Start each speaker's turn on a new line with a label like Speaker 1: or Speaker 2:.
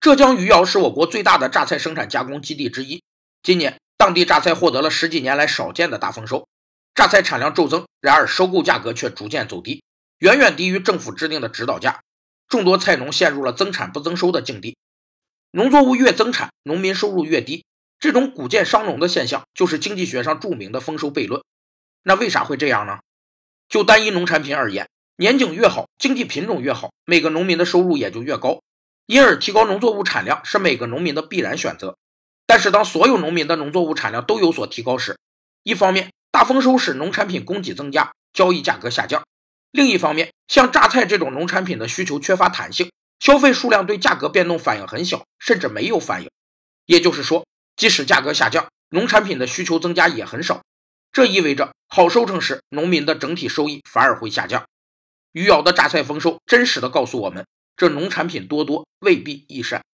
Speaker 1: 浙江余姚是我国最大的榨菜生产加工基地之一，今年当地榨菜获得了十几年来少见的大丰收，榨菜产量骤增，然而收购价格却逐渐走低，远远低于政府制定的指导价，众多菜农陷入了增产不增收的境地。农作物越增产，农民收入越低，这种谷贱伤农的现象就是经济学上著名的丰收悖论。那为啥会这样呢？就单一农产品而言，年景越好，经济品种越好，每个农民的收入也就越高。因而，提高农作物产量是每个农民的必然选择。但是，当所有农民的农作物产量都有所提高时，一方面大丰收使农产品供给增加，交易价格下降；另一方面，像榨菜这种农产品的需求缺乏弹性，消费数量对价格变动反应很小，甚至没有反应。也就是说，即使价格下降，农产品的需求增加也很少。这意味着好收成时，农民的整体收益反而会下降。余姚的榨菜丰收，真实的告诉我们。这农产品多多未必易善。